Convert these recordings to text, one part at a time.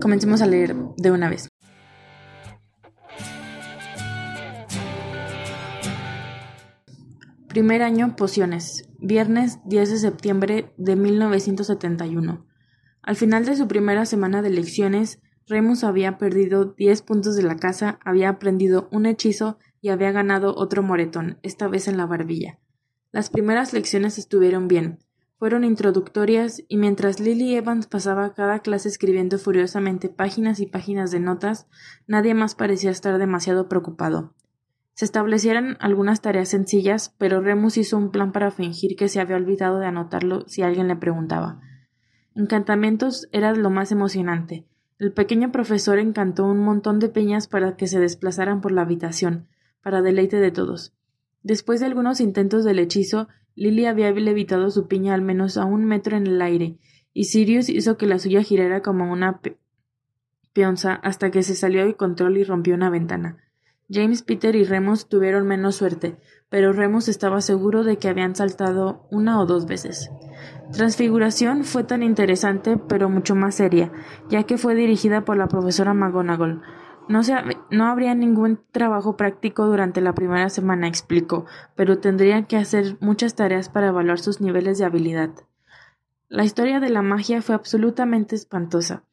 Comencemos a leer de una vez. Primer año Pociones. Viernes 10 de septiembre de 1971. Al final de su primera semana de lecciones, Remus había perdido diez puntos de la casa, había aprendido un hechizo y había ganado otro moretón, esta vez en la barbilla. Las primeras lecciones estuvieron bien, fueron introductorias y mientras Lily Evans pasaba cada clase escribiendo furiosamente páginas y páginas de notas, nadie más parecía estar demasiado preocupado. Se establecieron algunas tareas sencillas, pero Remus hizo un plan para fingir que se había olvidado de anotarlo si alguien le preguntaba. Encantamientos era lo más emocionante. El pequeño profesor encantó un montón de peñas para que se desplazaran por la habitación, para deleite de todos. Después de algunos intentos del hechizo, Lily había levitado su piña al menos a un metro en el aire, y Sirius hizo que la suya girara como una peonza hasta que se salió de control y rompió una ventana. James, Peter y Remus tuvieron menos suerte, pero Remus estaba seguro de que habían saltado una o dos veces. Transfiguración fue tan interesante, pero mucho más seria, ya que fue dirigida por la profesora McGonagall. No, habría ningún trabajo práctico durante la primera semana, explicó, pero tendrían que hacer muchas tareas para evaluar sus niveles de habilidad. La historia de la magia fue absolutamente espantosa.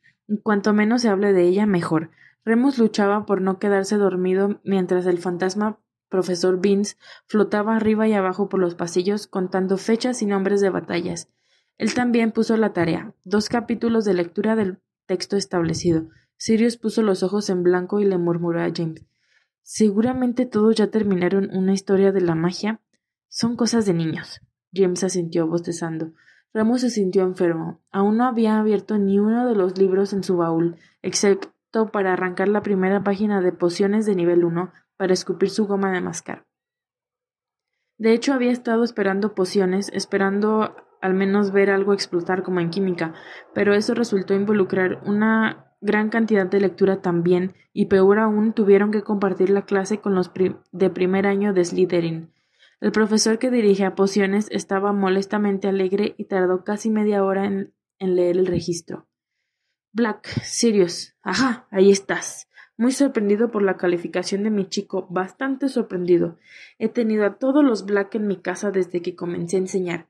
Cuanto menos se hable de ella, mejor. Remus luchaba por no quedarse dormido mientras el fantasma profesor Vince flotaba arriba y abajo por los pasillos contando fechas y nombres de batallas. Él también puso la tarea, dos capítulos de lectura del texto establecido. Sirius puso los ojos en blanco y le murmuró a James Seguramente todos ya terminaron una historia de la magia. Son cosas de niños. James asintió bostezando. Remus se sintió enfermo. Aún no había abierto ni uno de los libros en su baúl, excepto para arrancar la primera página de pociones de nivel 1 para escupir su goma de mascar. De hecho, había estado esperando pociones, esperando al menos ver algo explotar como en química, pero eso resultó involucrar una gran cantidad de lectura también, y peor aún tuvieron que compartir la clase con los de primer año de Slytherin. El profesor que dirigía pociones estaba molestamente alegre y tardó casi media hora en leer el registro. Black, Sirius. Ajá, ahí estás. Muy sorprendido por la calificación de mi chico, bastante sorprendido. He tenido a todos los Black en mi casa desde que comencé a enseñar.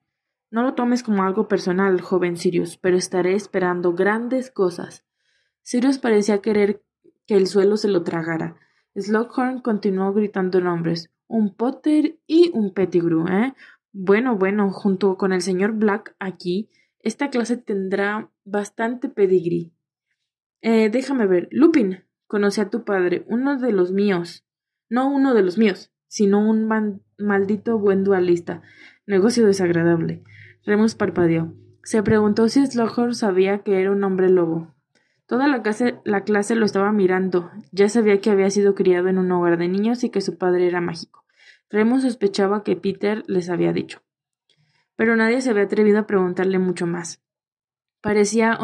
No lo tomes como algo personal, joven Sirius, pero estaré esperando grandes cosas. Sirius parecía querer que el suelo se lo tragara. Slughorn continuó gritando nombres. Un Potter y un Pettigrew, ¿eh? Bueno, bueno, junto con el señor Black aquí, esta clase tendrá bastante pedigrí. Eh, déjame ver. Lupin. Conocí a tu padre, uno de los míos. No uno de los míos, sino un maldito buen dualista. Negocio desagradable. Remus parpadeó. Se preguntó si Slughorn sabía que era un hombre lobo. Toda la clase, la clase lo estaba mirando. Ya sabía que había sido criado en un hogar de niños y que su padre era mágico. Remus sospechaba que Peter les había dicho pero nadie se había atrevido a preguntarle mucho más. Parecía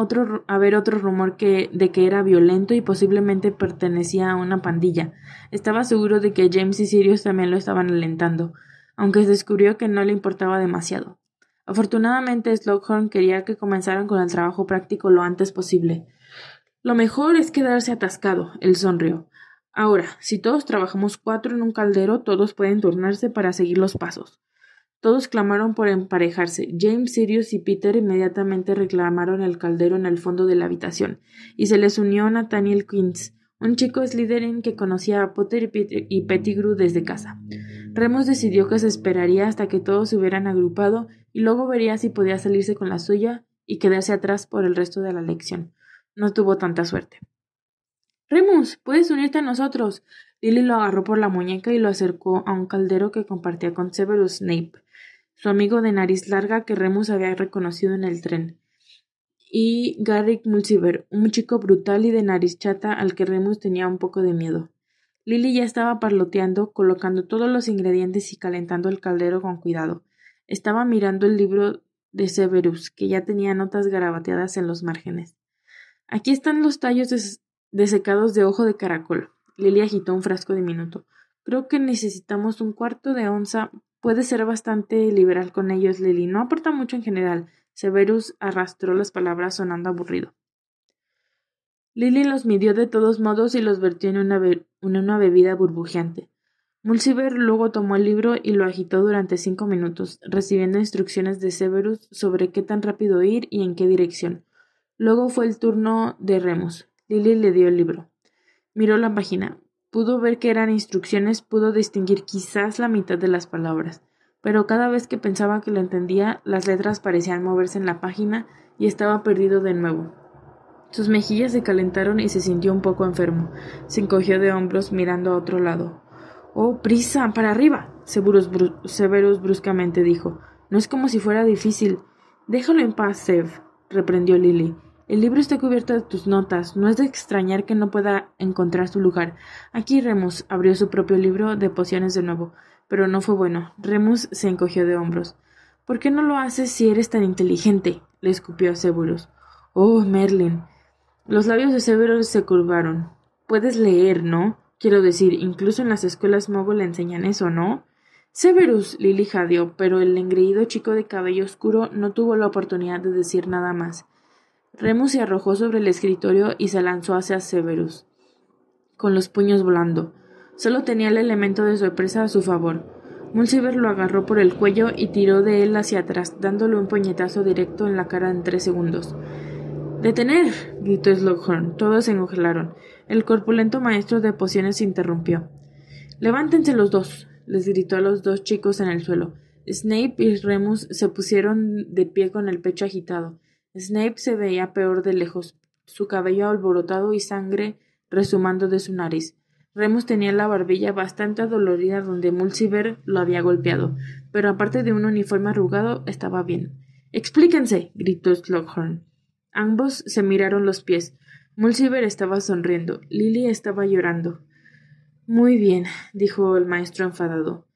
haber otro rumor que, de que era violento y posiblemente pertenecía a una pandilla. Estaba seguro de que James y Sirius también lo estaban alentando, aunque se descubrió que no le importaba demasiado. Afortunadamente, Slughorn quería que comenzaran con el trabajo práctico lo antes posible. Lo mejor es quedarse atascado, él sonrió. Ahora, si todos trabajamos cuatro en un caldero, todos pueden turnarse para seguir los pasos. Todos clamaron por emparejarse. James, Sirius y Peter inmediatamente reclamaron el caldero en el fondo de la habitación, y se les unió Nathaniel Quince, un chico Slytherin que conocía a Potter y, Pettigrew desde casa. Remus decidió que se esperaría hasta que todos se hubieran agrupado y luego vería si podía salirse con la suya y quedarse atrás por el resto de la lección. No tuvo tanta suerte. Remus, puedes unirte a nosotros. Lily lo agarró por la muñeca y lo acercó a un caldero que compartía con Severus Snape su amigo de nariz larga que Remus había reconocido en el tren, y Garrick Mulciber, un chico brutal y de nariz chata al que Remus tenía un poco de miedo. Lily ya estaba parloteando, colocando todos los ingredientes y calentando el caldero con cuidado. Estaba mirando el libro de Severus, que ya tenía notas garabateadas en los márgenes. Aquí están los tallos desecados de ojo de caracol. Lily agitó un frasco diminuto. Creo que necesitamos un cuarto de onza Puede ser bastante liberal con ellos, Lily. No aporta mucho en general. Severus arrastró las palabras sonando aburrido. Lily los midió de todos modos y los vertió en una, en una bebida burbujeante. Mulciber luego tomó el libro y lo agitó durante cinco minutos, recibiendo instrucciones de Severus sobre qué tan rápido ir y en qué dirección. Luego fue el turno de Remus. Lily le dio el libro. Miró la página. Pudo ver que eran instrucciones, pudo distinguir quizás la mitad de las palabras, pero cada vez que pensaba que lo entendía, las letras parecían moverse en la página y estaba perdido de nuevo. Sus mejillas se calentaron y se sintió un poco enfermo. Se encogió de hombros mirando a otro lado. Oh, prisa, para arriba. Severus, bruscamente dijo. No es como si fuera difícil. Déjalo en paz, Sev, reprendió Lily. El libro está cubierto de tus notas. No es de extrañar que no pueda encontrar su lugar. Aquí Remus abrió su propio libro de pociones de nuevo, pero no fue bueno. Remus se encogió de hombros. ¿Por qué no lo haces si eres tan inteligente? le escupió a Severus. Oh, Merlin. Los labios de Severus se curvaron. Puedes leer, ¿no? Quiero decir, incluso en las escuelas mogul le enseñan eso, ¿no? Severus, Lily jadeó, pero el engreído chico de cabello oscuro no tuvo la oportunidad de decir nada más. Remus se arrojó sobre el escritorio y se lanzó hacia Severus, con los puños volando. Solo tenía el elemento de sorpresa a su favor. Mulciber lo agarró por el cuello y tiró de él hacia atrás, dándole un puñetazo directo en la cara en tres segundos. ¡Detener! gritó Slughorn. Todos se congelaron. El corpulento maestro de pociones se interrumpió. Levántense los dos, les gritó a los dos chicos en el suelo. Snape y Remus se pusieron de pie con el pecho agitado. Snape se veía peor de lejos, su cabello alborotado y sangre resumando de su nariz. Remus tenía la barbilla bastante adolorida donde Mulciber lo había golpeado, pero aparte de un uniforme arrugado estaba bien. Explíquense. gritó Slughorn. Ambos se miraron los pies. Mulciber estaba sonriendo. Lily estaba llorando. Muy bien, dijo el maestro enfadado.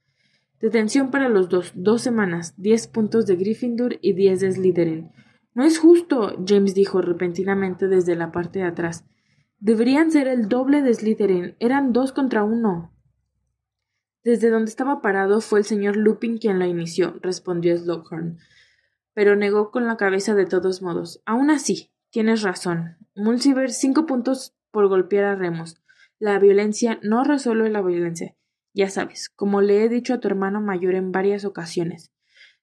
Detención para los dos. Dos semanas. Diez puntos de Gryffindor y diez de Slytherin. No es justo, James dijo repentinamente desde la parte de atrás. Deberían ser el doble de Slytherin. Eran dos contra uno. Desde donde estaba parado fue el señor Lupin quien lo inició, respondió Slughorn pero negó con la cabeza de todos modos. Aún así, tienes razón. Mulciber cinco puntos por golpear a Remus. La violencia no resuelve la violencia. Ya sabes, como le he dicho a tu hermano mayor en varias ocasiones.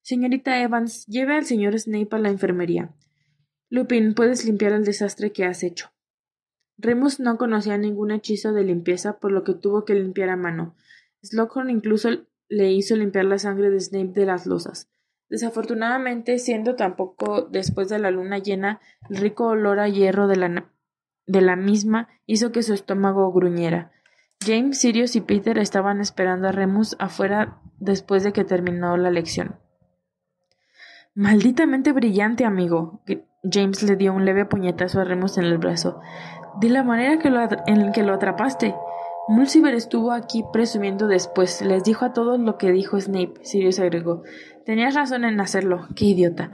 Señorita Evans, lleve al señor Snape a la enfermería. Lupin, puedes limpiar el desastre que has hecho. Remus no conocía ningún hechizo de limpieza, por lo que tuvo que limpiar a mano. Slughorn incluso le hizo limpiar la sangre de Snape de las losas. Desafortunadamente, siendo tampoco después de la luna llena, el rico olor a hierro de la, de la misma hizo que su estómago gruñera. James, Sirius y Peter estaban esperando a Remus afuera después de que terminó la lección. Malditamente brillante, amigo. James le dio un leve puñetazo a Remus en el brazo. De la manera que lo en que lo atrapaste. Mulciber estuvo aquí presumiendo después. Les dijo a todos lo que dijo Snape. Sirius agregó. Tenías razón en hacerlo. Qué idiota.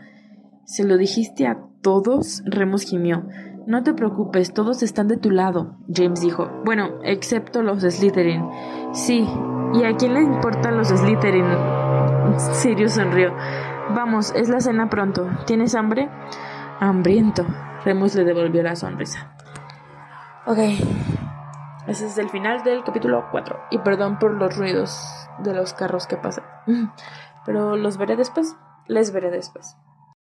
¿Se lo dijiste a todos? Remus gimió. No te preocupes, todos están de tu lado, James dijo. Bueno, excepto los Slytherin. Sí, ¿y a quién le importan los Slytherin? Sirius sonrió. Vamos, es la cena pronto. ¿Tienes hambre? Hambriento. Remus le devolvió la sonrisa. Ok. Ese es el final del capítulo 4. Y perdón por los ruidos de los carros que pasan. pero los veré después, les veré después.